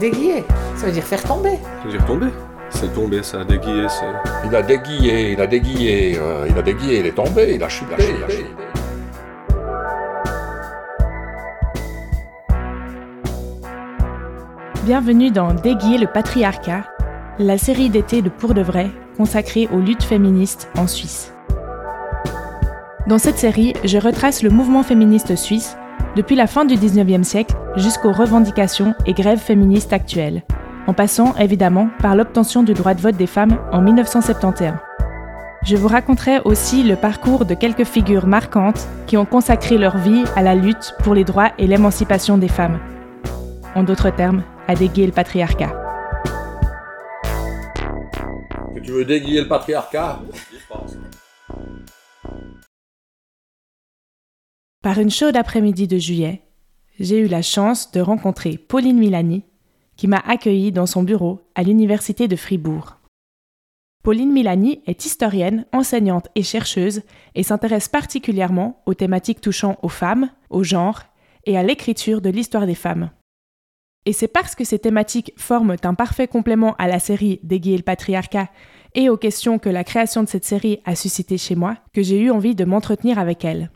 Déguiller, ça veut dire faire tomber. Ça veut dire tomber. C'est tomber, ça, déguiller, c'est. Il a déguillé, il a déguillé, euh, il a déguillé, il est tombé, il a chuté, il a chuté. Bienvenue dans Déguiller le patriarcat, la série d'été de Pour de vrai consacrée aux luttes féministes en Suisse. Dans cette série, je retrace le mouvement féministe suisse depuis la fin du 19e siècle jusqu'aux revendications et grèves féministes actuelles, en passant évidemment par l'obtention du droit de vote des femmes en 1971. Je vous raconterai aussi le parcours de quelques figures marquantes qui ont consacré leur vie à la lutte pour les droits et l'émancipation des femmes. En d'autres termes, à déguer le patriarcat. Tu veux déguiller le patriarcat? Par une chaude après-midi de juillet, j'ai eu la chance de rencontrer Pauline Milani, qui m'a accueillie dans son bureau à l'Université de Fribourg. Pauline Milani est historienne, enseignante et chercheuse et s'intéresse particulièrement aux thématiques touchant aux femmes, au genre et à l'écriture de l'histoire des femmes. Et c'est parce que ces thématiques forment un parfait complément à la série Déguiller le patriarcat et aux questions que la création de cette série a suscité chez moi que j'ai eu envie de m'entretenir avec elle.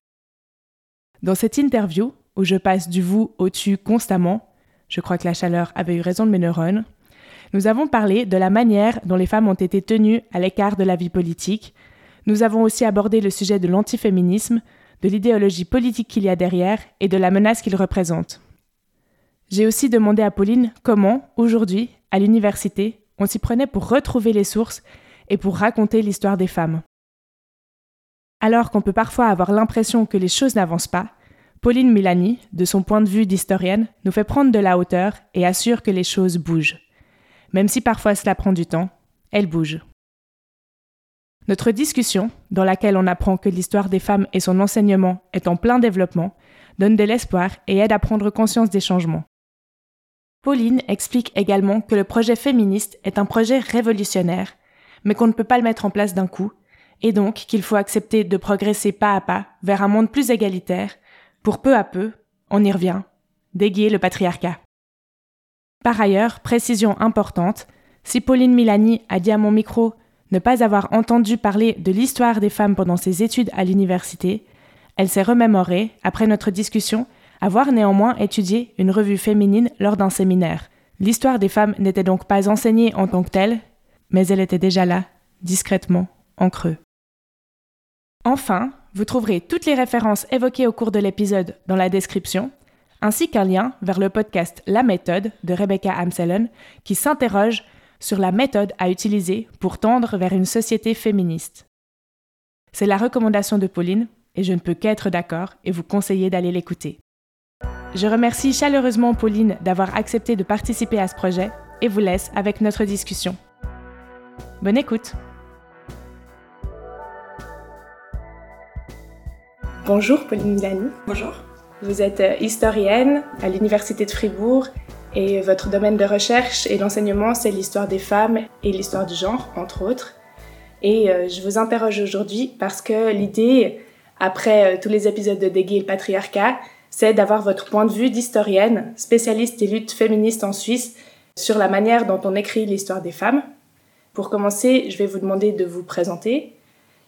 Dans cette interview, où je passe du vous au tu constamment, je crois que la chaleur avait eu raison de mes neurones, nous avons parlé de la manière dont les femmes ont été tenues à l'écart de la vie politique. Nous avons aussi abordé le sujet de l'antiféminisme, de l'idéologie politique qu'il y a derrière et de la menace qu'il représente. J'ai aussi demandé à Pauline comment, aujourd'hui, à l'université, on s'y prenait pour retrouver les sources et pour raconter l'histoire des femmes. Alors qu'on peut parfois avoir l'impression que les choses n'avancent pas, Pauline Milani, de son point de vue d'historienne, nous fait prendre de la hauteur et assure que les choses bougent. Même si parfois cela prend du temps, elles bougent. Notre discussion, dans laquelle on apprend que l'histoire des femmes et son enseignement est en plein développement, donne de l'espoir et aide à prendre conscience des changements. Pauline explique également que le projet féministe est un projet révolutionnaire, mais qu'on ne peut pas le mettre en place d'un coup, et donc qu'il faut accepter de progresser pas à pas vers un monde plus égalitaire, pour peu à peu, on y revient, déguer le patriarcat. Par ailleurs, précision importante, si Pauline Milani a dit à mon micro ne pas avoir entendu parler de l'histoire des femmes pendant ses études à l'université, elle s'est remémorée, après notre discussion, avoir néanmoins étudié une revue féminine lors d'un séminaire. L'histoire des femmes n'était donc pas enseignée en tant que telle, mais elle était déjà là, discrètement, en creux. Enfin, vous trouverez toutes les références évoquées au cours de l'épisode dans la description, ainsi qu'un lien vers le podcast La méthode de Rebecca Amsellen qui s'interroge sur la méthode à utiliser pour tendre vers une société féministe. C'est la recommandation de Pauline et je ne peux qu'être d'accord et vous conseiller d'aller l'écouter. Je remercie chaleureusement Pauline d'avoir accepté de participer à ce projet et vous laisse avec notre discussion. Bonne écoute Bonjour Pauline Milani. Bonjour. Vous êtes euh, historienne à l'Université de Fribourg et votre domaine de recherche et d'enseignement, c'est l'histoire des femmes et l'histoire du genre, entre autres. Et euh, je vous interroge aujourd'hui parce que l'idée, après euh, tous les épisodes de Déguer le patriarcat, c'est d'avoir votre point de vue d'historienne, spécialiste des luttes féministes en Suisse, sur la manière dont on écrit l'histoire des femmes. Pour commencer, je vais vous demander de vous présenter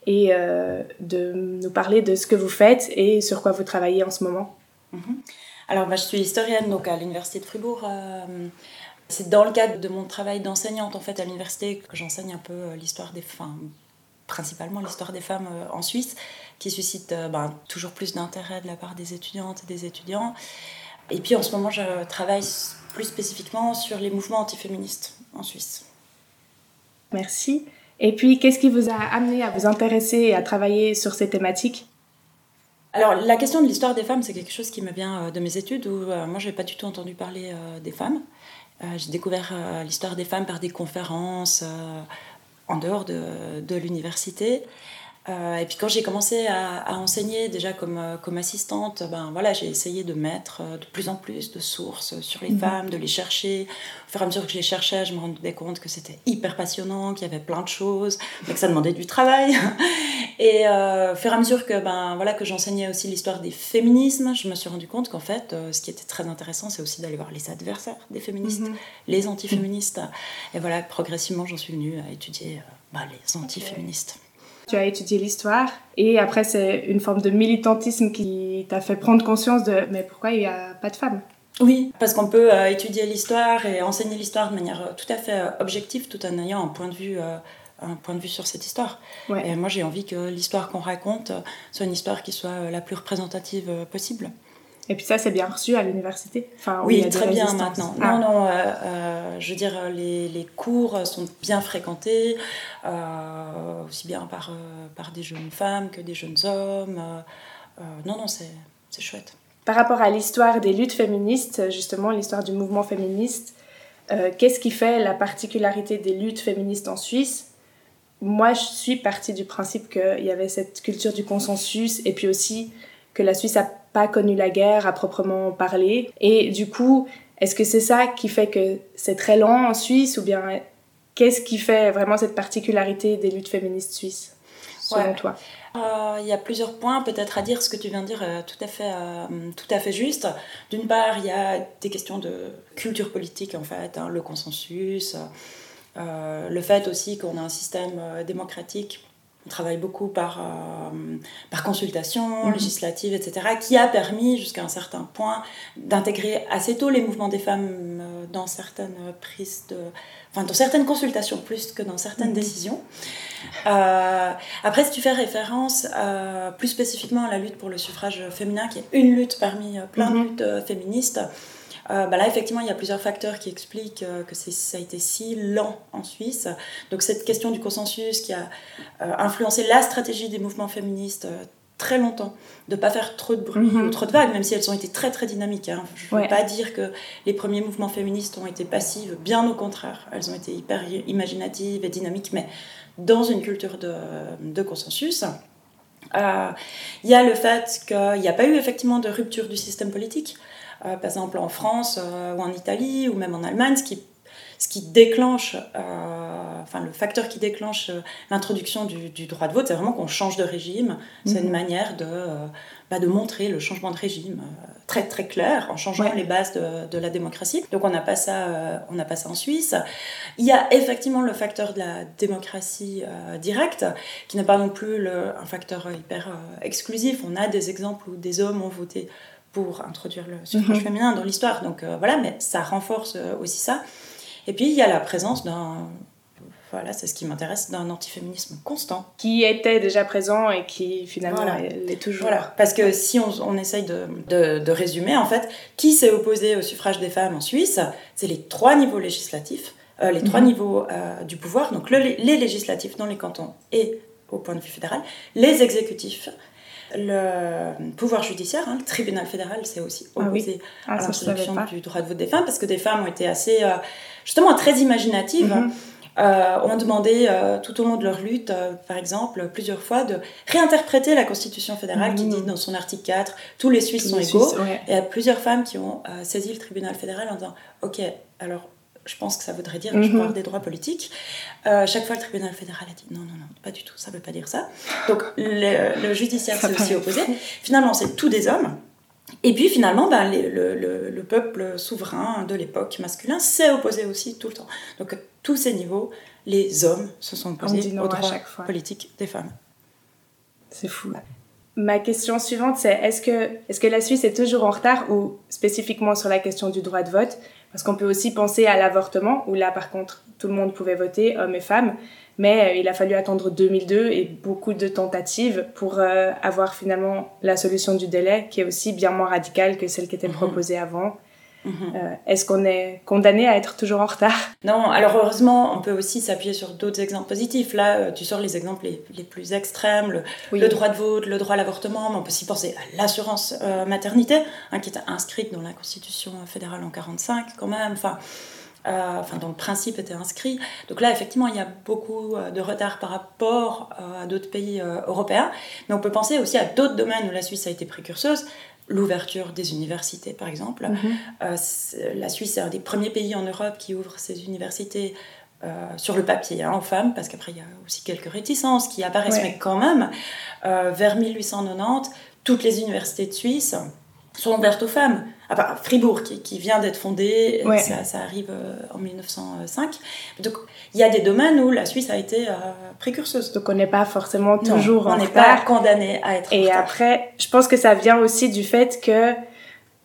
et euh, de nous parler de ce que vous faites et sur quoi vous travaillez en ce moment. Mhm. Alors, moi, je suis historienne donc à l'université de Fribourg. Euh, c'est dans le cadre de mon travail d'enseignante en fait à l'université que j'enseigne un peu euh, l'histoire des femmes, principalement l'histoire des femmes en Suisse, qui suscite ben, toujours plus d'intérêt de la part des étudiantes et des étudiants. Et puis en ce moment, je travaille plus spécifiquement sur les mouvements antiféministes en Suisse. Merci. Et puis, qu'est-ce qui vous a amené à vous intéresser et à travailler sur ces thématiques? Alors, la question de l'histoire des femmes, c'est quelque chose qui me vient euh, de mes études où euh, moi, je n'avais pas du tout entendu parler euh, des femmes. J'ai découvert l'histoire des femmes par des conférences en dehors de, de l'université. Euh, et puis quand j'ai commencé à, enseigner déjà comme, euh, comme assistante, ben voilà, j'ai essayé de mettre euh, de plus en plus de sources sur les mhm. femmes, de les chercher. Au fur et à mesure que je les cherchais, je me rendais compte que c'était hyper passionnant, qu'il y avait plein de choses, mais que ça demandait du travail. Et au fur et à mesure que, ben, voilà, que j'enseignais aussi l'histoire des féminismes, je me suis rendu compte qu'en fait, ce qui était très intéressant, c'est aussi d'aller voir les adversaires des féministes, mhm. les antiféministes. Et voilà, progressivement, j'en suis venue à étudier bah, les antiféministes tu as étudié l'histoire et après c'est une forme de militantisme qui t'a fait prendre conscience de mais pourquoi il n'y a pas de femmes? Oui, parce qu'on peut euh, étudier l'histoire et enseigner l'histoire de manière euh, tout à fait euh, objective tout en ayant un point de vue, un point de vue sur cette histoire. Et moi j'ai envie que l'histoire qu'on raconte soit une histoire qui soit la plus représentative possible. Et puis ça, c'est bien reçu à l'université enfin, Oui, très bien maintenant. Ah. Non, non, euh, euh, je veux dire, les, les, cours sont bien fréquentés, euh, aussi bien par, par des jeunes femmes que des jeunes hommes. non, non, c'est chouette. Par rapport à l'histoire des luttes féministes, justement, l'histoire du mouvement féministe, qu'est-ce qui fait la particularité des luttes féministes en Suisse? Moi, je suis partie du principe qu'il y avait cette culture du consensus et puis aussi que la Suisse a pas connu la guerre à proprement parler. Et du coup, est-ce que c'est ça qui fait que c'est très lent en Suisse ou bien qu'est-ce qui fait vraiment cette particularité des luttes féministes suisses, selon toi? Euh, il y a plusieurs points peut-être à dire, ce que tu viens de dire est tout à fait, euh, tout à fait juste. D'une part, il y a des questions de culture politique en fait, hein, le consensus, euh, le fait aussi qu'on a un système démocratique on travaille beaucoup par, euh, par consultation mhm. législative, etc., qui a permis jusqu'à un certain point d'intégrer assez tôt les mouvements des femmes euh, dans certaines prises de... Enfin, dans certaines consultations plus que dans certaines mhm. décisions. Euh, après, si tu fais référence plus spécifiquement à la lutte pour le suffrage féminin, qui est une lutte parmi plein de mhm. luttes féministes, euh, bah là, effectivement, il y a plusieurs facteurs qui expliquent euh, que ça a été si lent en Suisse. Donc cette question du consensus qui a euh, influencé la stratégie des mouvements féministes très longtemps, de ne pas faire trop de bruit mhm. ou trop de vagues, même si elles ont été très très dynamiques. Hein. Je ne veux pas dire que les premiers mouvements féministes ont été passifs, bien au contraire. Elles ont été hyper imaginatives et dynamiques, mais dans une culture de, de consensus. Il y a le fait qu'il n'y a pas eu effectivement de rupture du système politique. Euh, par exemple en France euh, ou en Italie ou même en Allemagne, ce qui, ce qui déclenche, euh, enfin le facteur qui déclenche l'introduction du, du, droit de vote, c'est vraiment qu'on change de régime. C'est une mhm. manière de, bah, de montrer le changement de régime très très clair en changeant les bases de, de, la démocratie. Donc on n'a pas ça, on n'a pas ça en Suisse. Il y a effectivement le facteur de la démocratie directe, qui n'est pas non plus le, un facteur hyper exclusif. On a des exemples où des hommes ont voté pour introduire le suffrage mhm. féminin dans l'histoire. Donc euh, voilà, mais ça renforce euh, aussi ça. Et puis il y a la présence d'un voilà, c'est ce qui m'intéresse, d'un antiféminisme constant. Qui était déjà présent et qui finalement l'est toujours. Voilà, parce que si on, on essaye de, de, de, résumer, en fait, qui s'est opposé au suffrage des femmes en Suisse C'est les trois niveaux législatifs, euh, les trois mhm. niveaux du pouvoir, donc les législatifs dans les cantons et au point de vue fédéral, les exécutifs le pouvoir judiciaire, hein, le tribunal fédéral, s'est aussi ah opposé ah à l'introduction du droit de vote des femmes parce que des femmes ont été assez, euh, justement, très imaginatives. Mhm. Euh, ont demandé euh, tout au long de leur lutte, par exemple, plusieurs fois, de réinterpréter la Constitution fédérale qui mhm. dit dans son article 4 tous les Suisses sont égaux. Et il y a plusieurs femmes qui ont saisi le tribunal fédéral en disant Ok, alors je pense que ça voudrait dire que je parle des droits politiques. Euh, chaque fois, le tribunal fédéral a dit non, non, non, pas du tout, ça ne veut pas dire ça. Donc, le, judiciaire s'est aussi opposé. Finalement, c'est tous des hommes. Et puis finalement, ben, le, le, peuple souverain de l'époque masculin s'est opposé aussi tout le temps. Donc, à tous ces niveaux, les hommes se sont opposés aux droits politiques des femmes. C'est fou. Ma question suivante, c'est est-ce que, est -ce que la Suisse est toujours en retard ou spécifiquement sur la question du droit de vote parce qu'on peut aussi penser à l'avortement, où là, par contre, tout le monde pouvait voter, hommes et femmes. Mais euh, il a fallu attendre 2002 et beaucoup de tentatives pour euh, avoir finalement la solution du délai, qui est aussi bien moins radicale que celle qui était mhm. proposée avant. Mhm. Euh, est-ce qu'on est condamné à être toujours en retard? Non, alors heureusement, on peut aussi s'appuyer sur d'autres exemples positifs. Là, euh, tu sors les exemples les, plus extrêmes, le, droit de vote, le droit à l'avortement, mais on peut aussi penser à l'assurance euh, maternité, hein, qui est inscrite dans la Constitution fédérale en 45 quand même. Enfin, enfin dont le principe était inscrit. Donc là, effectivement, il y a beaucoup de retard par rapport à d'autres pays européens, mais on peut penser aussi à d'autres domaines où la Suisse a été précurseuse l'ouverture des universités, par exemple. Mhm. la Suisse est un des premiers pays en Europe qui ouvre ses universités euh, sur le papier hein, aux femmes, parce qu'après il y a aussi quelques réticences qui apparaissent, mais quand même, euh, vers 1890, toutes les universités de Suisse sont ouvertes aux femmes. À Fribourg, qui, vient d'être fondée, ça, arrive euh, en 1905. Donc il y a des domaines où la Suisse a été précurseuse. Donc on n'est pas forcément toujours on n'est pas condamné à être. Et après, je pense que ça vient aussi du fait que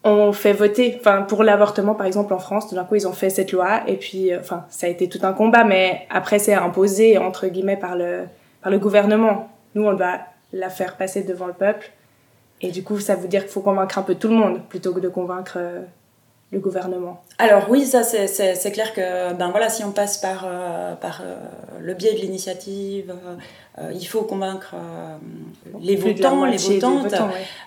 on fait voter, enfin pour l'avortement par exemple en France, tout d'un coup ils ont fait cette loi et puis euh, enfin ça a été tout un combat, mais après c'est imposé entre guillemets par le par le gouvernement. Nous on doit la faire passer devant le peuple et du coup ça veut dire qu'il faut convaincre un peu tout le monde plutôt que de convaincre euh, le gouvernement. Alors oui, ça c'est clair que ben voilà, si on passe par, euh, par le biais de l'initiative, euh, il faut convaincre euh, les votants, les votantes.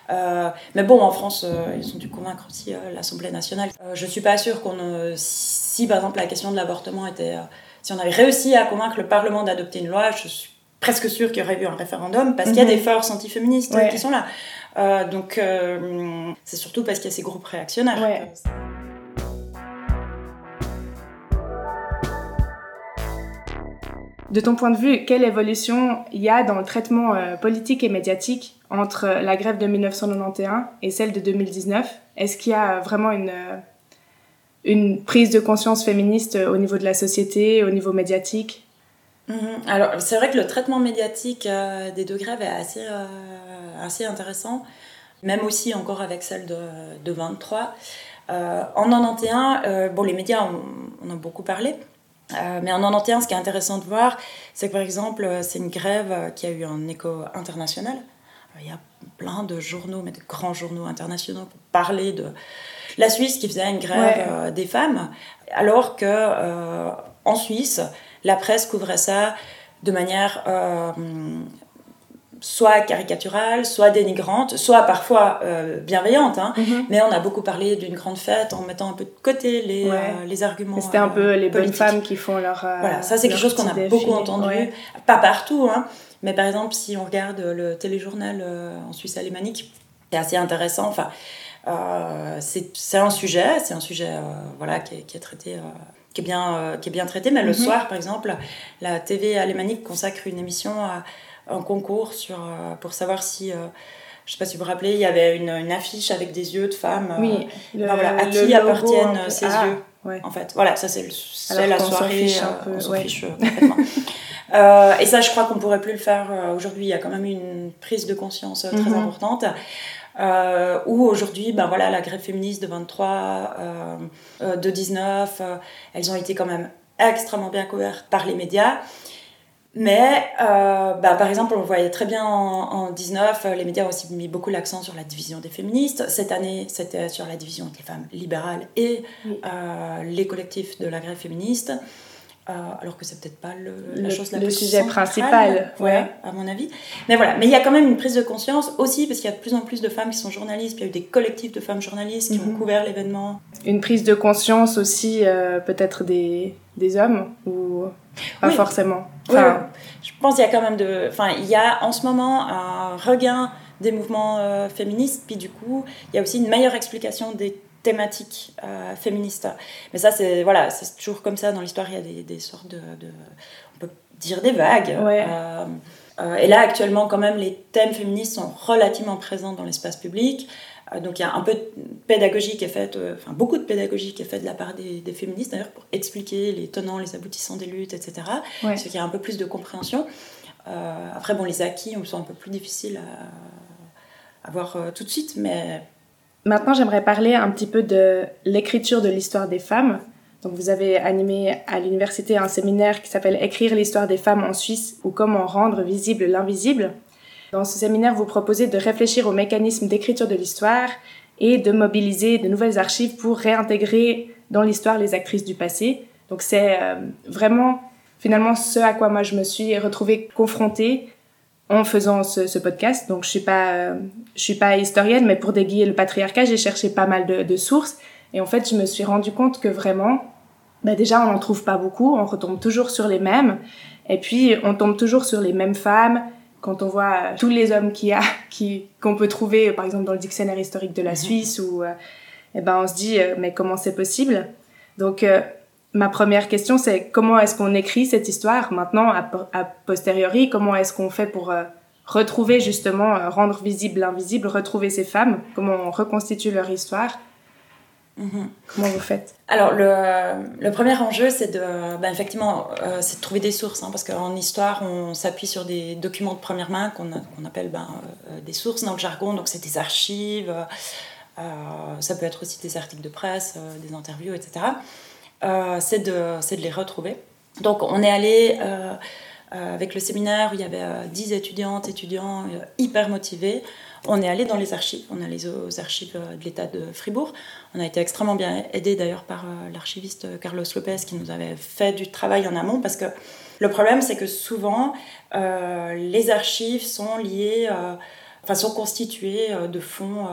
Euh, mais bon, en France, ils ont dû convaincre aussi l'Assemblée nationale. je ne suis pas sûre qu'on. si par exemple la question de l'avortement était. si on avait réussi à convaincre le Parlement d'adopter une loi, je suis presque sûre qu'il y aurait eu un référendum parce qu'il y a mhm. des forces antiféministes qui sont là. Donc c'est surtout parce qu'il y a ces groupes réactionnaires. De ton point de vue, quelle évolution il y a dans le traitement euh, politique et médiatique entre la grève de 1991 et celle de 2019 Est-ce qu'il y a vraiment une, euh, une prise de conscience féministe au niveau de la société, au niveau médiatique? Mhm. Alors, c'est vrai que le traitement médiatique euh, des deux grèves est assez, assez intéressant, même aussi encore avec celle de, de 23. en 91, bon, les médias, on, on a beaucoup parlé. Euh, mais en 91, ce qui est intéressant de voir, c'est que par exemple, euh, c'est une grève euh, qui a eu un écho international. Il y a plein de journaux, mais de grands journaux internationaux pour parler de la Suisse qui faisait une grève des femmes, alors que en Suisse, la presse couvrait ça de manière soit caricaturale, soit dénigrante, soit parfois euh, bienveillante. Hein. Mhm. Mais on a beaucoup parlé d'une grande fête en mettant un peu de côté les, euh, les arguments. C'était un peu les bonnes femmes qui font leur. Euh, voilà, ça c'est quelque chose qu'on a beaucoup entendu. Pas partout, hein. mais par exemple, si on regarde le téléjournal en Suisse alémanique, c'est assez intéressant. Enfin, c'est un sujet, c'est un sujet voilà, qui est, qui est traité. Qui est, bien, qui est bien traité, mais le mhm. soir, par exemple, la TV alémanique consacre une émission à, un concours sur, euh, pour savoir si. Euh, je ne sais pas si vous vous rappelez, il y avait une, une affiche avec des yeux de femmes. Euh, oui, ben voilà, à qui appartiennent ces ah, yeux En fait, voilà, ça c'est la soirée. on s'en fiche complètement. et ça, je crois qu'on pourrait plus le faire aujourd'hui. Il y a quand même une prise de conscience très mhm. importante. Où aujourd'hui, ben voilà, la grève féministe de 23, de 19, elles ont été quand même extrêmement bien couvertes par les médias. Mais, euh, bah, par exemple, on le voyait très bien en, en 19, euh, les médias ont aussi mis beaucoup l'accent sur la division des féministes. Cette année, c'était sur la division des femmes libérales et euh, les collectifs de la grève féministe. Alors que c'est peut-être pas le, la chose la le sujet principal, ouais. à mon avis. Mais voilà, mais il y a quand même une prise de conscience aussi parce qu'il y a de plus en plus de femmes qui sont journalistes. il y a eu des collectifs de femmes journalistes qui ont mhm. couvert l'événement. Une prise de conscience aussi, peut-être des, des hommes ou pas forcément? Enfin, Je pense qu'il y a quand même de. Enfin, il y a en ce moment un regain des mouvements euh, féministes, puis du coup, il y a aussi une meilleure explication des thématiques euh, féministes. Mais ça, c'est voilà, c'est toujours comme ça dans l'histoire. Il y a des, des sortes de, de, on peut dire des vagues. Euh, et là, actuellement, quand même, les thèmes féministes sont relativement présents dans l'espace public. Euh, donc il y a un peu de pédagogie qui est faite, euh, enfin beaucoup de pédagogie qui est faite de la part des, féministes d'ailleurs pour expliquer les tenants, les aboutissants des luttes, etc. Ce qui a un peu plus de compréhension. Euh, après, bon, les acquis sont un peu plus difficiles à, voir tout de suite, mais... Maintenant, j'aimerais parler un petit peu de l'écriture de l'histoire des femmes. Donc, vous avez animé à l'université un séminaire qui s'appelle Écrire l'histoire des femmes en Suisse ou comment rendre visible l'invisible. Dans ce séminaire, vous proposez de réfléchir aux mécanismes d'écriture de l'histoire et de mobiliser de nouvelles archives pour réintégrer dans l'histoire les actrices du passé. Donc c'est euh, vraiment finalement ce à quoi moi je me suis retrouvée confrontée en faisant ce, podcast. Donc je suis pas euh, je suis pas historienne, mais pour déguiller le patriarcat, j'ai cherché pas mal de, de, sources et en fait je me suis rendu compte que vraiment bah déjà, on n'en trouve pas beaucoup, on retombe toujours sur les mêmes. Et puis, on tombe toujours sur les mêmes femmes. Quand on voit tous les hommes qu'il y a, qui, qu'on peut trouver, par exemple, dans le dictionnaire historique de la mhm. Suisse, ou, euh, eh ben, on se dit, euh, mais comment c'est possible? Donc, euh, ma première question, c'est comment est-ce qu'on écrit cette histoire maintenant, a, posteriori? Comment est-ce qu'on fait pour retrouver, justement, rendre visible l'invisible, retrouver ces femmes? Comment on reconstitue leur histoire? Mhm. Comment vous faites? Alors, le, le, premier enjeu, c'est de, ben, effectivement, euh, c'est de trouver des sources, hein, parce qu'en histoire, on s'appuie sur des documents de première main qu'on appelle ben, euh, des sources dans le jargon, donc c'est des archives, euh, ça peut être aussi des articles de presse, des interviews, etc. c'est de, de, les retrouver. Donc, on est allé avec le séminaire où il y avait 10 étudiantes, étudiants hyper motivés. On est allé dans les archives, on est allé aux archives euh, de l'État de Fribourg. On a été extrêmement bien aidé d'ailleurs par euh, l'archiviste euh, Carlos Lopez qui nous avait fait du travail en amont parce que le problème c'est que souvent les archives sont liées, enfin sont constituées de fonds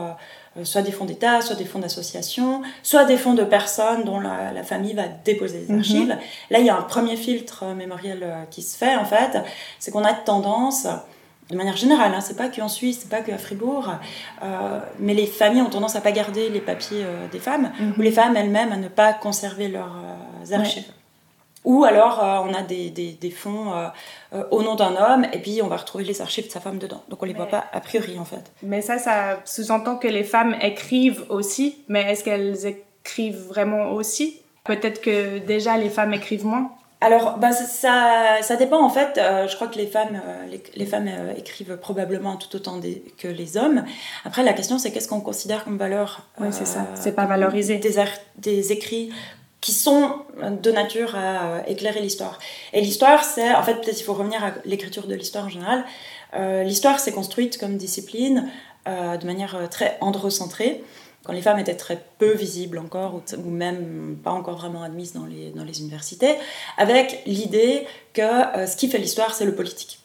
soit des fonds d'État, soit des fonds d'association, soit des fonds de personnes dont la, famille va déposer des mhm. archives. Là, il y a un premier filtre mémoriel qui se fait, en fait, c'est qu'on a tendance de manière générale, hein, c'est pas qu'en Suisse, c'est pas qu'à Fribourg, euh, mais les familles ont tendance à pas garder les papiers euh, des femmes, mhm. ou les femmes elles-mêmes à ne pas conserver leurs euh, archives. Ou alors on a des, des, des fonds au nom d'un homme, et puis on va retrouver les archives de sa femme dedans. Donc on les voit pas a priori en fait. Mais ça, ça sous-entend que les femmes écrivent aussi, mais est-ce qu'elles écrivent vraiment aussi? Peut-être que déjà les femmes écrivent moins? Alors, ben, ça, ça dépend en fait. Euh, je crois que les femmes, euh, les, femmes euh, écrivent probablement tout autant que les hommes. Après, la question c'est qu'est-ce qu'on considère comme valeur Oui, c'est ça. C'est pas valorisé. Des, des écrits qui sont de nature à éclairer l'histoire. Et l'histoire, c'est en fait peut-être il faut revenir à l'écriture de l'histoire en général. l'histoire s'est construite comme discipline de manière très androcentrée quand les femmes étaient très peu visibles encore, ou, même pas encore vraiment admises dans les, universités, avec l'idée que euh, ce qui fait l'histoire, c'est le politique.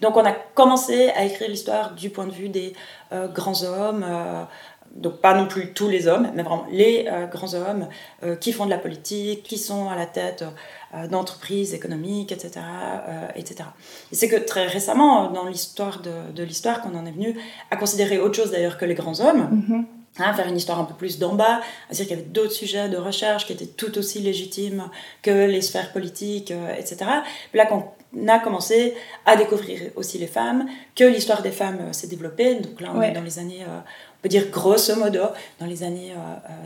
Donc on a commencé à écrire l'histoire du point de vue des euh, grands hommes, euh, donc pas non plus tous les hommes, mais vraiment les grands hommes qui font de la politique, qui sont à la tête d'entreprises économiques, etc. etc. Et c'est que très récemment, dans l'histoire de, de l'histoire, qu'on en est venu à considérer autre chose d'ailleurs que les grands hommes. Hein, faire une histoire un peu plus d'en bas, c'est-à-dire qu'il y avait d'autres sujets de recherche qui étaient tout aussi légitimes que les sphères politiques, euh, etc. Là, quand on a commencé à découvrir aussi les femmes, que l'histoire des femmes euh, s'est développée, donc là on est dans les années, euh, peut dire grosso modo, dans les années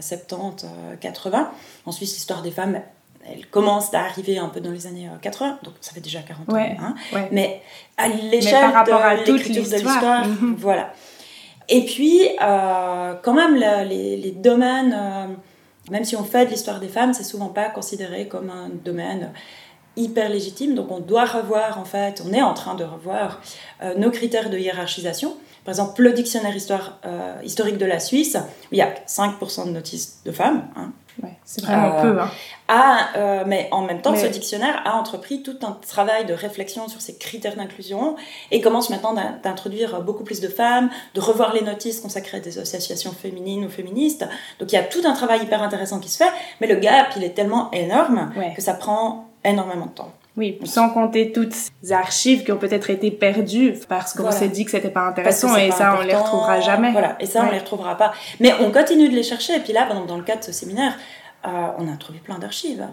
70, 80. En Suisse, l'histoire des femmes, elle commence à arriver un peu dans les années 80, donc ça fait déjà 40 ans. Hein. Mais à l'échelle de l'écriture de l'histoire, mhm. voilà. Et puis, euh, quand même, les, les, domaines, euh, même si on fait de l'histoire des femmes, c'est souvent pas considéré comme un domaine hyper légitime. Donc, on doit revoir, en fait, on est en train de revoir euh, nos critères de hiérarchisation. Par exemple, le dictionnaire histoire, historique de la Suisse, il y a 5% de notices de femmes. Hein, c'est vraiment peu. Hein. Euh, mais en même temps, ce dictionnaire a entrepris tout un travail de réflexion sur ces critères d'inclusion et commence maintenant d'introduire beaucoup plus de femmes, de revoir les notices consacrées à des associations féminines ou féministes. Donc il y a tout un travail hyper intéressant qui se fait, mais le gap, il est tellement énorme que ça prend énormément de temps. Oui, sans compter toutes ces archives qui ont peut-être été perdues parce qu'on s'est dit que c'était pas intéressant et ça, on les retrouvera jamais. Voilà, et ça, on les retrouvera pas. Mais on continue de les chercher. Et puis là, dans le cadre de ce séminaire, euh, on a trouvé plein d'archives.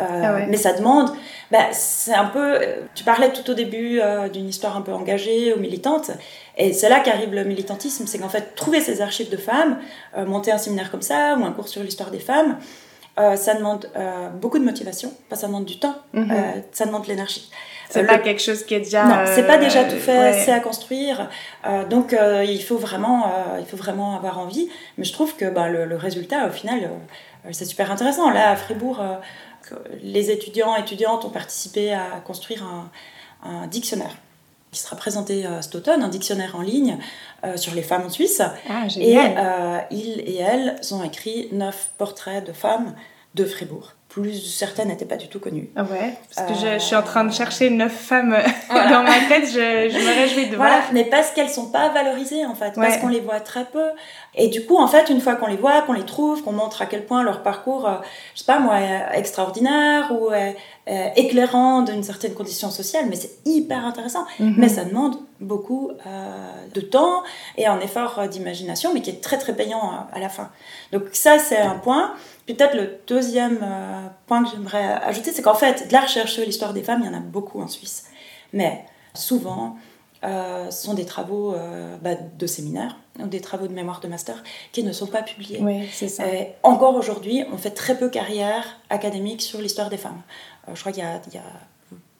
Euh, ah mais ça demande, bah, c'est un peu, tu parlais tout au début euh, d'une histoire un peu engagée ou militante, et c'est là qu'arrive le militantisme, c'est qu'en fait, trouver ces archives de femmes, monter un séminaire comme ça, ou un cours sur l'histoire des femmes, euh, ça demande euh, beaucoup de motivation, pas ça demande du temps, mhm. euh, ça demande de l'énergie. C'est pas quelque chose qui est déjà. Non, c'est pas déjà tout fait, c'est à construire. donc il faut vraiment, il faut vraiment avoir envie. Mais je trouve que bah, le, résultat, au final, c'est super intéressant. Là, à Fribourg, les étudiants et étudiantes ont participé à construire un, un dictionnaire qui sera présenté cet automne, un dictionnaire en ligne sur les femmes en Suisse. Ah, et ils et elles ont écrit neuf portraits de femmes de Fribourg. Plus certaines n'étaient pas du tout connues. Ah ouais, parce que je, je, suis en train de chercher neuf femmes dans ma tête, je, je, me réjouis de voilà, voir. mais parce qu'elles sont pas valorisées en fait, parce qu'on les voit très peu. Et du coup, en fait, une fois qu'on les voit, qu'on les trouve, qu'on montre à quel point leur parcours, euh, je sais pas moi, est extraordinaire ou est, est éclairant d'une certaine condition sociale, mais c'est hyper intéressant. Mm -hmm. Mais ça demande beaucoup euh, de temps et un effort d'imagination, mais qui est très très payant à la fin. Donc ça, c'est un point. Peut-être le deuxième euh, point que j'aimerais ajouter, c'est qu'en fait, de la recherche sur l'histoire des femmes, il y en a beaucoup en Suisse. Mais souvent, euh, ce sont des travaux euh, bah, de séminaire ou des travaux de mémoire de master qui ne sont pas publiés. Oui, c'est ça. Et encore aujourd'hui, on fait très peu carrière académique sur l'histoire des femmes. Je crois qu'il y, y a,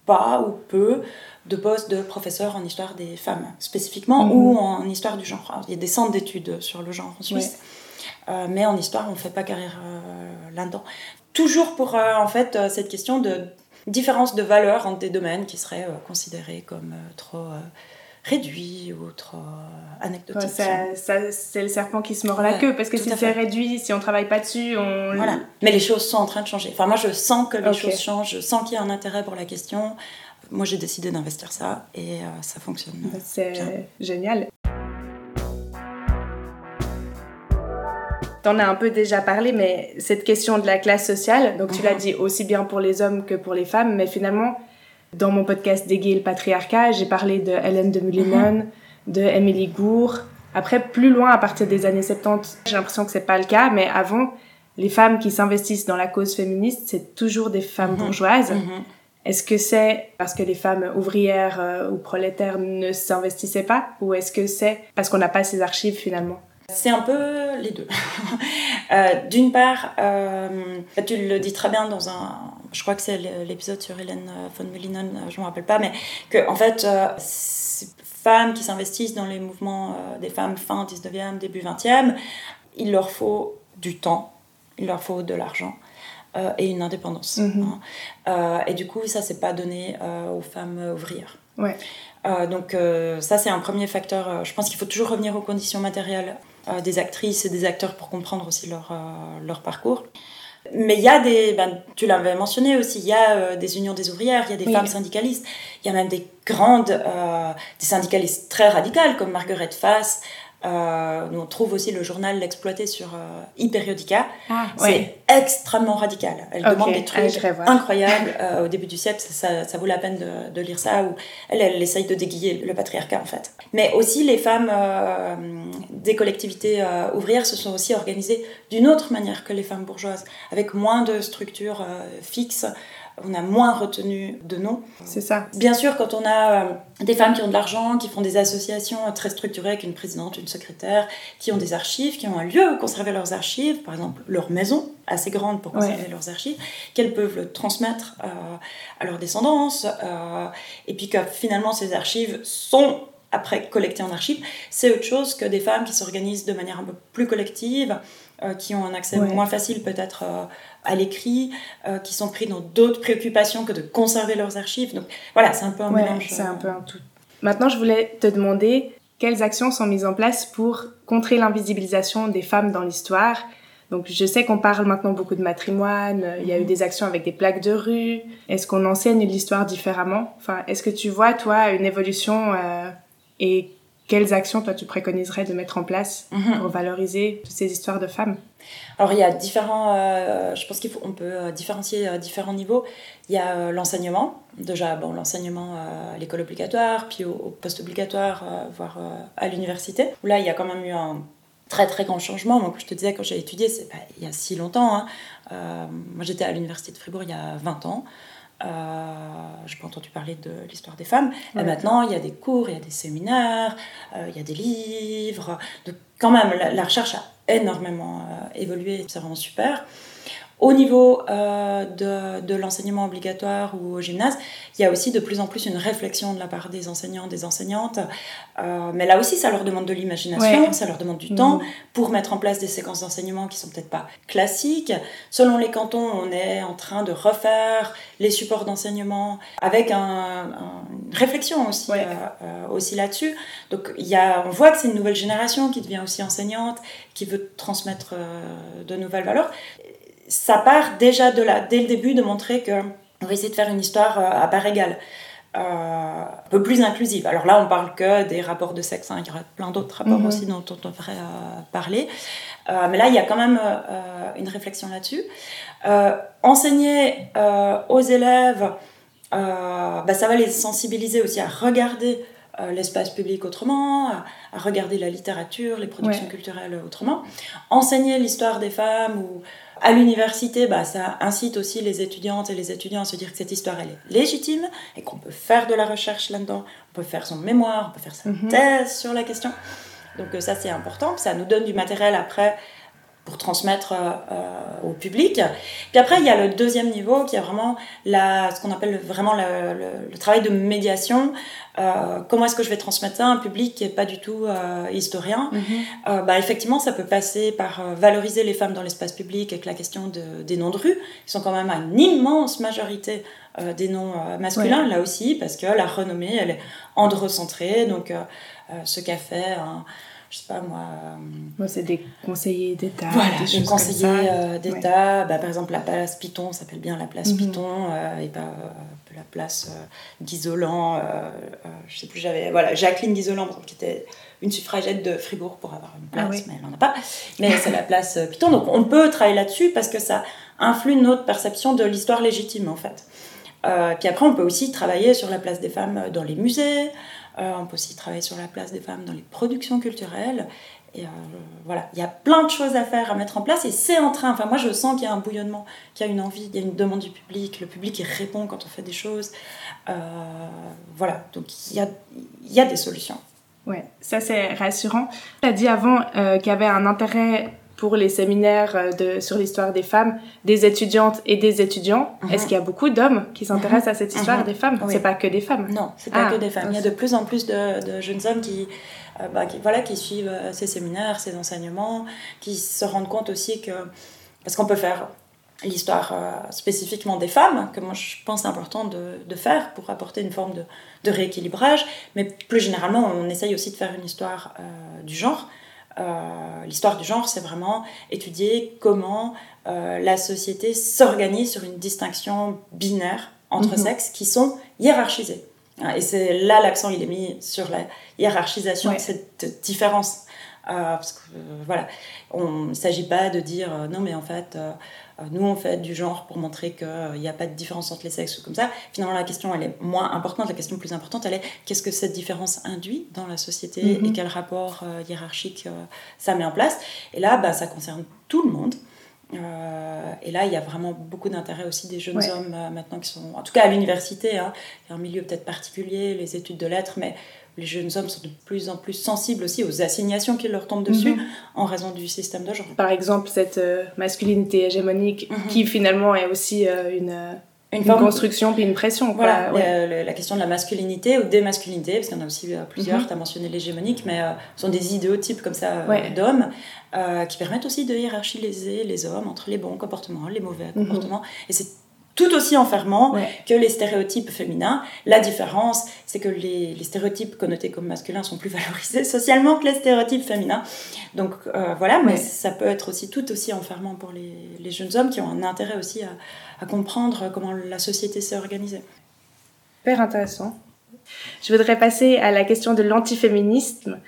pas ou peu de postes de professeurs en histoire des femmes spécifiquement mm -hmm. ou en histoire du genre. Alors, il y a des centres d'études sur le genre en Suisse. Ouais. Euh, mais en histoire, on ne fait pas carrière euh, là-dedans. Toujours pour, euh, en fait, cette question de différence de valeur entre des domaines qui seraient considérés comme trop réduits ou trop anecdotiques. Ouais, ça, ça, c'est le serpent qui se mord la ouais, queue, parce que si c'est réduit, si on ne travaille pas dessus, on... Voilà. Mais les choses sont en train de changer. Enfin, moi, je sens que les okay. choses changent, je sens qu'il y a un intérêt pour la question. Moi, j'ai décidé d'investir ça et euh, ça fonctionne. C'est génial. T'en as un peu déjà parlé, mais cette question de la classe sociale, donc tu l'as dit aussi bien pour les hommes que pour les femmes, mais finalement, dans mon podcast Déguer le patriarcat, j'ai parlé de Hélène de Mullinen, de Emily Gour. Après, plus loin, à partir des années 70, j'ai l'impression que c'est pas le cas, mais avant, les femmes qui s'investissent dans la cause féministe, c'est toujours des femmes bourgeoises. Est-ce que c'est parce que les femmes ouvrières euh, ou prolétaires ne s'investissaient pas ou est-ce que c'est parce qu'on n'a pas ces archives finalement? C'est un peu les deux. euh, D'une part, euh, tu le dis très bien dans un, je crois que c'est l'épisode sur Hélène von Mullinen, je ne me rappelle pas, mais que en fait, euh, ces femmes qui s'investissent dans les mouvements euh, des femmes fin 19e, début 20e, il leur faut du temps, il leur faut de l'argent. Euh, et une indépendance. Mm -hmm. hein. et du coup, ça, c'est pas donné aux femmes ouvrières. Ouais. donc, ça, c'est un premier facteur. je pense qu'il faut toujours revenir aux conditions matérielles des actrices et des acteurs pour comprendre aussi leur, leur parcours. Mais il y a des, ben, tu l'avais mentionné aussi, il y a euh, des unions des ouvrières, il y a des oui. femmes syndicalistes, il y a même des grandes, euh, des syndicalistes très radicales comme Margaret Fass. Euh, on trouve aussi le journal L'Exploité sur euh, Hyperiodica. Ah, c'est ouais. extrêmement radical. Elle okay. demande des trucs incroyables. au début du siècle, ça, ça, ça vaut la peine de, de, lire ça. Où elle, elle essaye de déguiller le patriarcat, en fait. Mais aussi, les femmes euh, des collectivités ouvrières se sont aussi organisées d'une autre manière que les femmes bourgeoises, avec moins de structures fixes on a moins retenu de noms. C'est ça. Bien sûr, quand on a euh, des femmes qui ont de l'argent, qui font des associations très structurées avec une présidente, une secrétaire, qui ont des archives, qui ont un lieu où conserver leurs archives, par exemple leur maison, assez grande pour conserver ouais. leurs archives, qu'elles peuvent le transmettre euh, à leur descendance, euh, et puis que finalement ces archives sont après collectées en archives, c'est autre chose que des femmes qui s'organisent de manière un peu plus collective, euh, qui ont un accès ouais. moins facile peut-être euh, à l'écrit, euh, qui sont pris dans d'autres préoccupations que de conserver leurs archives. Donc voilà, c'est un peu un ouais, mélange. C'est un peu un tout. Maintenant, je voulais te demander quelles actions sont mises en place pour contrer l'invisibilisation des femmes dans l'histoire. Donc je sais qu'on parle maintenant beaucoup de matrimoine, il y a eu des actions avec des plaques de rue. Est-ce qu'on enseigne l'histoire différemment? Enfin, est-ce que tu vois, toi, une évolution euh, et quelles actions toi tu préconiserais de mettre en place -hmm. pour valoriser toutes ces histoires de femmes? Alors il y a différents, euh, je pense qu'il faut, on peut euh, différencier euh, différents niveaux. Il y a euh, l'enseignement, déjà bon l'enseignement à l'école obligatoire, puis au, au post-obligatoire, voire à l'université. Où là il y a quand même eu un très très grand changement. Donc je te disais quand j'ai étudié, c'est pas il y a si longtemps. Hein. moi j'étais à l'université de Fribourg il y a 20 ans. Euh, je n'ai pas entendu parler de l'histoire des femmes. Ouais. Et maintenant, il y a des cours, il y a des séminaires, euh, il y a des livres. Donc, quand même, la, la recherche a énormément euh, évolué. C'est vraiment super. Au niveau euh, de, de l'enseignement obligatoire ou au gymnase, il y a aussi de plus en plus une réflexion de la part des enseignants, des enseignantes. Euh, mais là aussi, ça leur demande de l'imagination, ouais. ça leur demande du mmh. temps pour mettre en place des séquences d'enseignement qui sont peut-être pas classiques. Selon les cantons, on est en train de refaire les supports d'enseignement avec un, un, une réflexion aussi, ouais. euh, aussi là-dessus. Donc, il y a, on voit que c'est une nouvelle génération qui devient aussi enseignante, qui veut transmettre de nouvelles valeurs ça part déjà de là, dès le début, de montrer que on va essayer de faire une histoire à part égale. un peu plus inclusive. Alors là, on parle que des rapports de sexe, hein. il y aura plein d'autres rapports mhm. aussi dont on devrait parler. mais là, il y a quand même une réflexion là-dessus. enseigner aux élèves euh, bah, ça va les sensibiliser aussi à regarder euh, l'espace public autrement, à, regarder la littérature, les productions culturelles autrement. Enseigner l'histoire des femmes ou à l'université, bah, ça incite aussi les étudiantes et les étudiants à se dire que cette histoire elle est légitime et qu'on peut faire de la recherche là-dedans, on peut faire son mémoire, on peut faire sa mhm. thèse sur la question. Donc euh, ça c'est important, ça nous donne du matériel après pour transmettre euh, euh, au public. Puis après, il y a le deuxième niveau qui est vraiment la, ce qu'on appelle vraiment le, le, travail de médiation. Euh, comment est-ce que je vais transmettre ça à un public qui n'est pas du tout historien? Mhm. bah, Effectivement, ça peut passer par valoriser les femmes dans l'espace public avec la question de, des noms de rue, qui sont quand même à une immense majorité des noms masculins, là aussi, parce que la renommée, elle est androcentrée. Donc, ce qu'a fait je sais pas moi. Euh, moi, c'est des conseillers d'État. Voilà, des, conseillers euh, d'État. Bah, par exemple, la place Python s'appelle bien la place mhm. Python euh, et pas la place Guisolan. je sais plus, j'avais. Voilà, Jacqueline Guisolan, qui était une suffragette de Fribourg pour avoir une place, ah mais elle n'en a pas. Mais c'est la place Python. Donc on peut travailler là-dessus parce que ça influe notre perception de l'histoire légitime en fait. puis après, on peut aussi travailler sur la place des femmes dans les musées. Euh, on peut aussi travailler sur la place des femmes dans les productions culturelles. Et euh, voilà, il y a plein de choses à faire, à mettre en place, et c'est en train. Enfin, moi, je sens qu'il y a un bouillonnement, qu'il y a une envie, il y a une demande du public. Le public, il répond quand on fait des choses. Euh, voilà, donc il y a, y a des solutions. Ouais, ça c'est rassurant. Tu as dit avant qu'il y avait un intérêt pour les séminaires euh, de, sur l'histoire des femmes, des étudiantes et des étudiants. Mhm. Est-ce qu'il y a beaucoup d'hommes qui s'intéressent à cette histoire mhm. des femmes? C'est pas que des femmes Non, c'est pas ah. que des femmes. Il y a de plus en plus de, jeunes hommes qui, euh, bah, qui, voilà, qui suivent euh, ces séminaires, ces enseignements, qui se rendent compte aussi que... Parce qu'on peut faire l'histoire spécifiquement des femmes, que moi je pense important de, de faire pour apporter une forme de, de, rééquilibrage, mais plus généralement on essaye aussi de faire une histoire du genre, euh, l'histoire du genre, c'est vraiment étudier comment euh, la société s'organise sur une distinction binaire entre mhm. sexes qui sont hiérarchisés. Et c'est là l'accent il est mis sur la hiérarchisation de cette différence. Euh, parce que voilà, on ne s'agit pas de dire non mais en fait euh, nous, on fait du genre pour montrer qu'il n'y a pas de différence entre les sexes ou comme ça. Finalement, la question, elle est moins importante. La question plus importante, elle est qu'est-ce que cette différence induit dans la société mhm. et quel rapport euh, hiérarchique euh, ça met en place? Et là, bah, ça concerne tout le monde. et là, il y a vraiment beaucoup d'intérêt aussi des jeunes hommes maintenant qui sont, en tout cas à l'université, hein, il y a un milieu peut-être particulier, les études de lettres, mais les jeunes hommes sont de plus en plus sensibles aussi aux assignations qui leur tombent dessus mhm. en raison du système de genre. Par exemple, cette euh, masculinité hégémonique mhm. qui finalement est aussi euh, une, euh, une, construction puis une pression. Voilà, la, question de la masculinité ou des masculinités, parce qu'il y en a aussi plusieurs, mhm. tu as mentionné l'hégémonique, mais ce sont des idéotypes comme ça d'hommes qui permettent aussi de hiérarchiser les hommes entre les bons comportements, les mauvais comportements. Et c'est tout aussi enfermant que les stéréotypes féminins. La différence, c'est que les, stéréotypes connotés comme masculins sont plus valorisés socialement que les stéréotypes féminins. Donc euh, voilà, mais ça peut être aussi tout aussi enfermant pour les, jeunes hommes qui ont un intérêt aussi à, comprendre comment la société s'est organisée. Super intéressant. Je voudrais passer à la question de l'antiféminisme.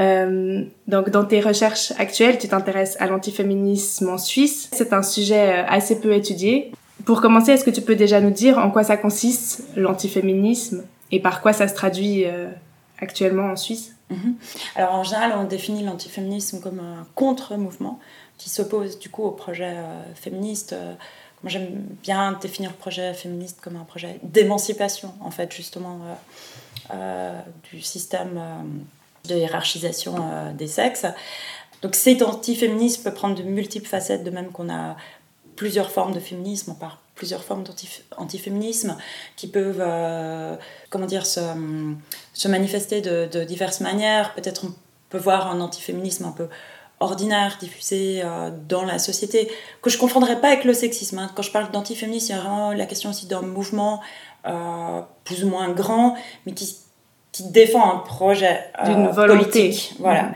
Euh, donc, dans tes recherches actuelles, tu t'intéresses à l'antiféminisme en Suisse. C'est un sujet euh, assez peu étudié. Pour commencer, est-ce que tu peux déjà nous dire en quoi ça consiste l'antiféminisme et par quoi ça se traduit euh, actuellement en Suisse? Mhm. Alors en général, on définit l'antiféminisme comme un contre-mouvement qui s'oppose du coup au projet euh, féministe. Euh, moi j'aime bien définir le projet féministe comme un projet d'émancipation en fait justement du système de hiérarchisation des sexes. Donc cet antiféminisme peut prendre de multiples facettes, de même qu'on a plusieurs formes de féminisme, on parle plusieurs formes d'antiféminisme qui peuvent euh, comment dire, se, se manifester de, diverses manières. Peut-être on peut voir un antiféminisme un peu ordinaire diffusé euh, dans la société, que je ne confondrais pas avec le sexisme. Hein. Quand je parle d'antiféminisme, il y a vraiment la question aussi d'un mouvement euh, plus ou moins grand, mais qui, qui défend un projet d'une volonté. Voilà.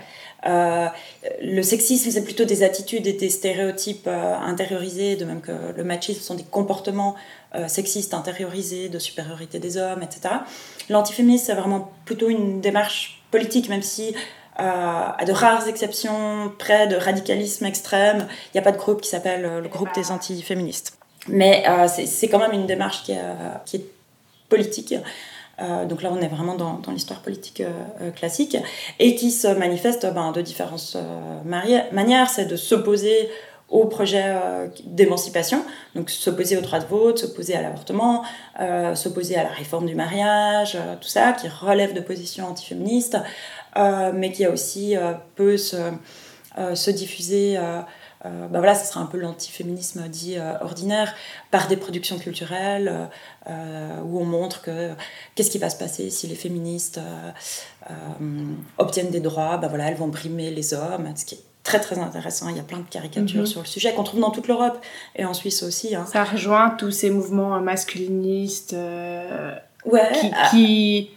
Euh, le sexisme, c'est plutôt des attitudes et des stéréotypes euh, intériorisés, de même que le machisme sont des comportements euh, sexistes intériorisés, de supériorité des hommes, etc. L'antiféminisme, c'est vraiment plutôt une démarche politique, même si à de rares exceptions près de radicalisme extrême, il n'y a pas de groupe qui s'appelle le groupe des antiféministes. Mais c'est quand même une démarche qui est politique. Euh, donc là, on est vraiment dans, l'histoire politique euh, euh, classique, et qui se manifeste ben, de différentes manières. C'est de s'opposer au projet d'émancipation, donc s'opposer au droit de vote, s'opposer à l'avortement, s'opposer à la réforme du mariage, tout ça, qui relève de positions antiféministes, mais qui a aussi peut se, se diffuser euh, bah voilà, ce sera un peu l'antiféminisme dit euh, ordinaire, par des productions culturelles euh, où on montre que qu'est-ce qui va se passer si les féministes obtiennent des droits, bah voilà, elles vont brimer les hommes, ce qui est très très intéressant. Il y a plein de caricatures mhm. sur le sujet qu'on trouve dans toute l'Europe et en Suisse aussi. Hein. Ça rejoint tous ces mouvements masculinistes ouais, qui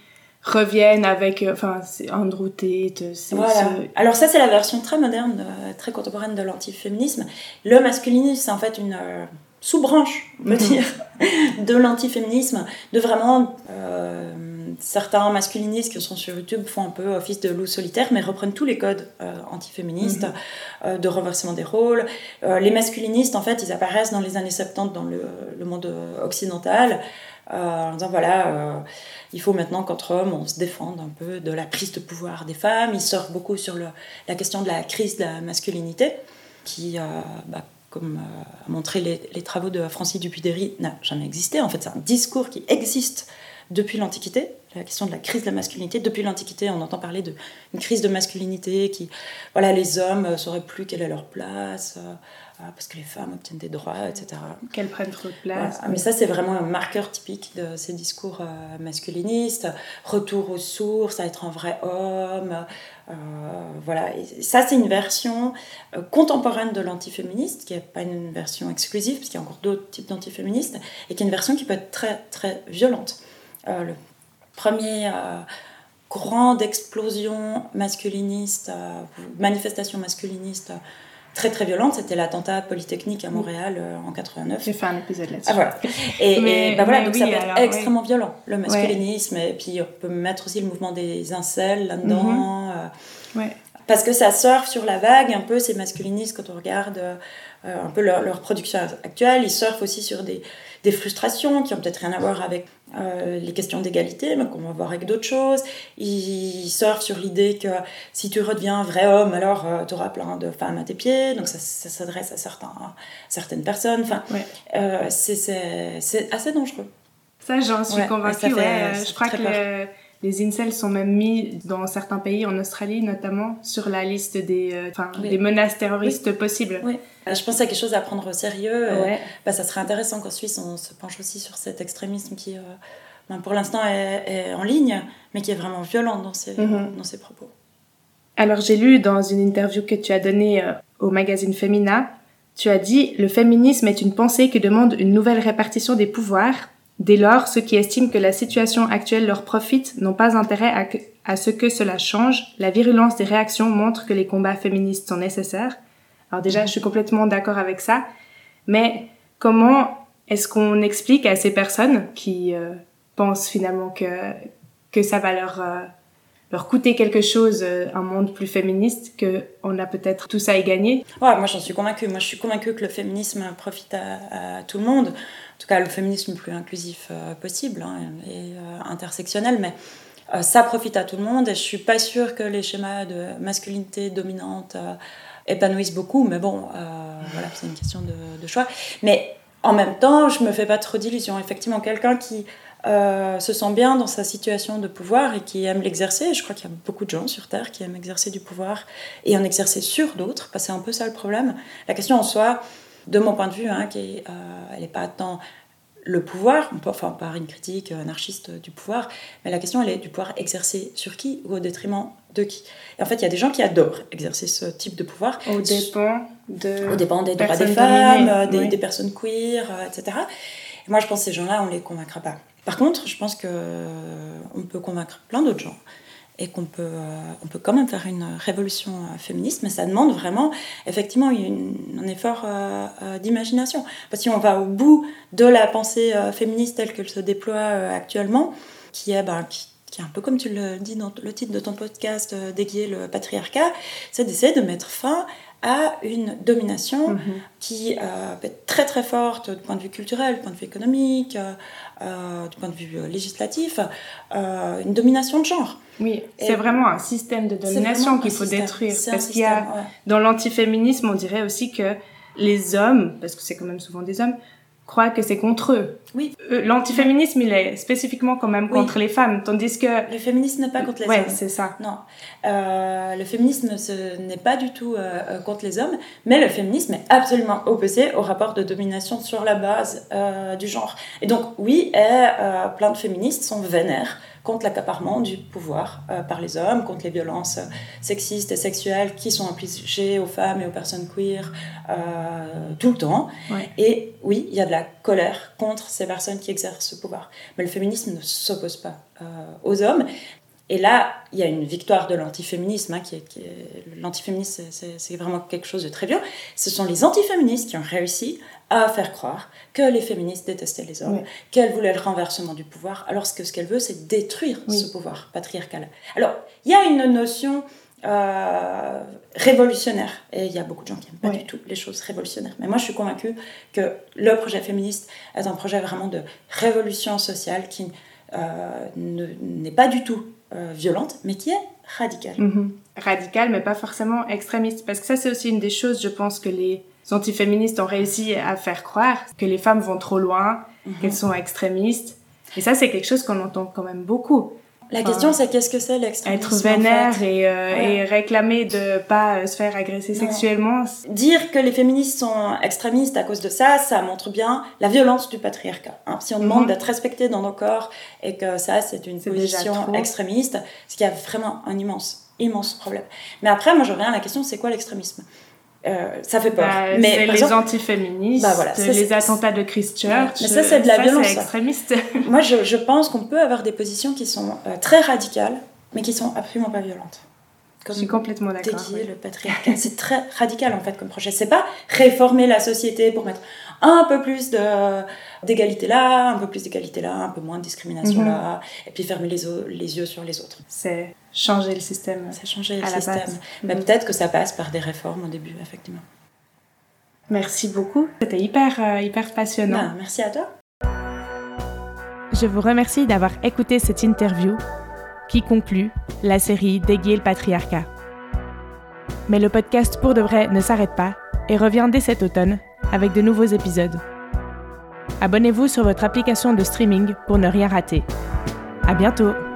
reviennent avec euh, enfin c'est Andrew Tate voilà. alors ça c'est la version très moderne euh, très contemporaine de l'antiféminisme le masculinisme c'est en fait une euh, sous-branche on peut mhm. dire de l'antiféminisme de vraiment certains masculinistes qui sont sur YouTube font un peu office de loup solitaire mais reprennent tous les codes antiféministes mhm. de renversement des rôles les masculinistes en fait ils apparaissent dans les années 70 dans le, le monde occidental en disant voilà il faut maintenant qu'entre hommes, on se défende un peu de la prise de pouvoir des femmes. Il sort beaucoup sur le, la question de la crise de la masculinité, qui, euh, bah, comme euh, a montré les, travaux de Francis Dupuy-Derry, n'a jamais existé. En fait, c'est un discours qui existe depuis l'Antiquité, la question de la crise de la masculinité. Depuis l'Antiquité, on entend parler d'une crise de masculinité qui, voilà, les hommes ne sauraient plus quelle est leur place. Parce que les femmes obtiennent des droits, etc. Qu'elles prennent trop de place. Mais ça, c'est vraiment un marqueur typique de ces discours euh, masculinistes. Retour aux sources, à être un vrai homme. Euh, voilà. Et ça, c'est une version euh, contemporaine de l'antiféministe, qui n'est pas une version exclusive, parce qu'il y a encore d'autres types d'antiféministes, et qui est une version qui peut être très, très violente. le premier grande explosion masculiniste, manifestation masculiniste très très violente, c'était l'attentat polytechnique à Montréal euh, en 89. J'ai fait un épisode là-dessus. Ah voilà. Et, bah, voilà, donc ça peut être extrêmement violent, le masculinisme, et puis on peut mettre aussi le mouvement des incels là-dedans. Euh, ouais. Parce que ça surfe sur la vague un peu, ces masculinistes, quand on regarde euh, un peu leur, leur, production actuelle, ils surfent aussi sur des, des frustrations qui ont peut-être rien à voir avec euh, les questions d'égalité, mais qu'on va voir avec d'autres choses. Ils surfent sur l'idée que si tu redeviens un vrai homme, alors euh, tu auras plein de femmes à tes pieds, donc ça, s'adresse à, certains, certaines personnes. Enfin, euh, c'est assez dangereux. Ça, j'en suis convaincue. je crois que les incels sont même mis dans certains pays, en Australie notamment, sur la liste des, euh, des menaces terroristes possibles. Oui. Euh, je pense à quelque chose à prendre au sérieux. Euh, bah, ça serait intéressant qu'en Suisse, on se penche aussi sur cet extrémisme qui, ben, pour l'instant, est, en ligne, mais qui est vraiment violent dans ses, mhm. dans ses propos. Alors, j'ai lu dans une interview que tu as donnée au magazine Femina, tu as dit Le féminisme est une pensée qui demande une nouvelle répartition des pouvoirs Dès lors, ceux qui estiment que la situation actuelle leur profite n'ont pas intérêt à, ce que cela change. La virulence des réactions montre que les combats féministes sont nécessaires. Alors déjà, je suis complètement d'accord avec ça. Mais comment est-ce qu'on explique à ces personnes qui euh, pensent finalement que, que ça va leur, euh, leur coûter quelque chose, euh, un monde plus féministe, qu'on a peut-être tout ça à y gagner ouais, Moi, j'en suis convaincue. Moi, je suis convaincue que le féminisme profite à tout le monde en tout cas le féminisme le plus inclusif euh, possible hein, et euh, intersectionnel, mais ça profite à tout le monde et je suis pas sûre que les schémas de masculinité dominante épanouissent beaucoup, mais bon, voilà, c'est une question de, choix. Mais en même temps, je me fais pas trop d'illusions. Effectivement, quelqu'un qui se sent bien dans sa situation de pouvoir et qui aime l'exercer. Je crois qu'il y a beaucoup de gens sur Terre qui aiment exercer du pouvoir et en exercer sur d'autres, parce que c'est un peu ça le problème. La question en soi, de mon point de vue, hein, qui euh, elle n'est pas tant le pouvoir, enfin par une critique anarchiste du pouvoir, mais la question elle est du pouvoir exercé sur qui ou au détriment de qui. Et en fait, il y a des gens qui adorent exercer ce type de pouvoir. Au dépend de. Au dépend des droits des femmes, des, personnes queer, euh, etc. Et moi, je pense que ces gens-là, on les convaincra pas. Par contre, je pense que on peut convaincre plein d'autres gens. et qu'on peut, euh, on peut quand même faire une révolution euh, féministe, mais ça demande vraiment, effectivement, un effort euh, d'imagination. Parce que si on va au bout de la pensée féministe telle qu'elle se déploie actuellement, qui est, ben, qui, qui, est un peu comme tu le dis dans le titre de ton podcast, déguier le patriarcat, c'est d'essayer de mettre fin à une domination mhm. qui euh, peut être très très forte du point de vue culturel, du point de vue économique, euh, euh, du point de vue législatif, une domination de genre. Oui, c'est vraiment un système de domination qu'il faut détruire. Parce qu'il y a, dans l'antiféminisme, on dirait aussi que les hommes, parce que c'est quand même souvent des hommes, croient que c'est contre eux. Oui. Euh, l'antiféminisme, il est spécifiquement quand même contre les femmes, tandis que... Le féminisme n'est pas contre les ouais, hommes. c'est ça. Non. Euh, le féminisme n'est pas du tout euh, contre les hommes, mais le féminisme est absolument opposé au rapport de domination sur la base du genre. Et donc, oui, et, plein de féministes sont vénères contre l'accaparement du pouvoir euh, par les hommes, contre les violences sexistes et sexuelles qui sont infligées aux femmes et aux personnes queer euh, tout le temps. Et oui, il y a de la colère contre ces personnes qui exercent ce pouvoir. Mais le féminisme ne s'oppose pas euh, aux hommes. Et là, il y a une victoire de l'antiféminisme, hein, qui est, qui l'antiféminisme, c'est vraiment quelque chose de très vieux. Ce sont les antiféministes qui ont réussi à faire croire que les féministes détestaient les hommes, qu'elles voulaient le renversement du pouvoir, alors que ce qu'elle veut, c'est détruire ce pouvoir patriarcal. Alors, il y a une notion euh, révolutionnaire, et il y a beaucoup de gens qui n'aiment pas du tout les choses révolutionnaires. Mais moi, je suis convaincue que le projet féministe est un projet vraiment de révolution sociale qui euh, n'est pas du tout euh, violente, mais qui est radicale. Mhm. Radicale, mais pas forcément extrémiste. Parce que ça, c'est aussi une des choses, je pense, que les antiféministes ont réussi à faire croire, que les femmes vont trop loin, mhm. qu'elles sont extrémistes. Et ça, c'est quelque chose qu'on entend quand même beaucoup. La question, c'est qu'est-ce que c'est l'extrémisme Être vénère et, euh, et, réclamer de pas se faire agresser sexuellement. Dire que les féministes sont extrémistes à cause de ça, ça montre bien la violence du patriarcat. Hein. Si on demande mhm. d'être respecté dans nos corps et que ça, c'est une position extrémiste, c'est qu'il y a vraiment un immense, immense problème. Mais après, moi, je reviens à la question, c'est quoi l'extrémisme? Euh, ça fait peur. Bah, mais les antiféministes, bah, voilà, les attentats de Christchurch. Mais ça, c'est de la violence. extrémiste. Moi, je, je pense qu'on peut avoir des positions qui sont euh, très radicales, mais qui sont absolument pas violentes. Comme je suis complètement d'accord. le patriarcat. c'est très radical en fait comme projet. C'est pas réformer la société pour mettre un peu plus d'égalité là, un peu plus d'égalité là, un peu moins de discrimination mhm. là, et puis fermer les, les yeux sur les autres. C'est changer le système. C'est changer le système. Mais mhm. peut-être que ça passe par des réformes au début, effectivement. Merci beaucoup. C'était hyper, euh, hyper passionnant. Ben, merci à toi. Je vous remercie d'avoir écouté cette interview qui conclut la série Déguer le patriarcat. Mais le podcast pour de vrai ne s'arrête pas et revient dès cet automne avec de nouveaux épisodes. Abonnez-vous sur votre application de streaming pour ne rien rater. À bientôt!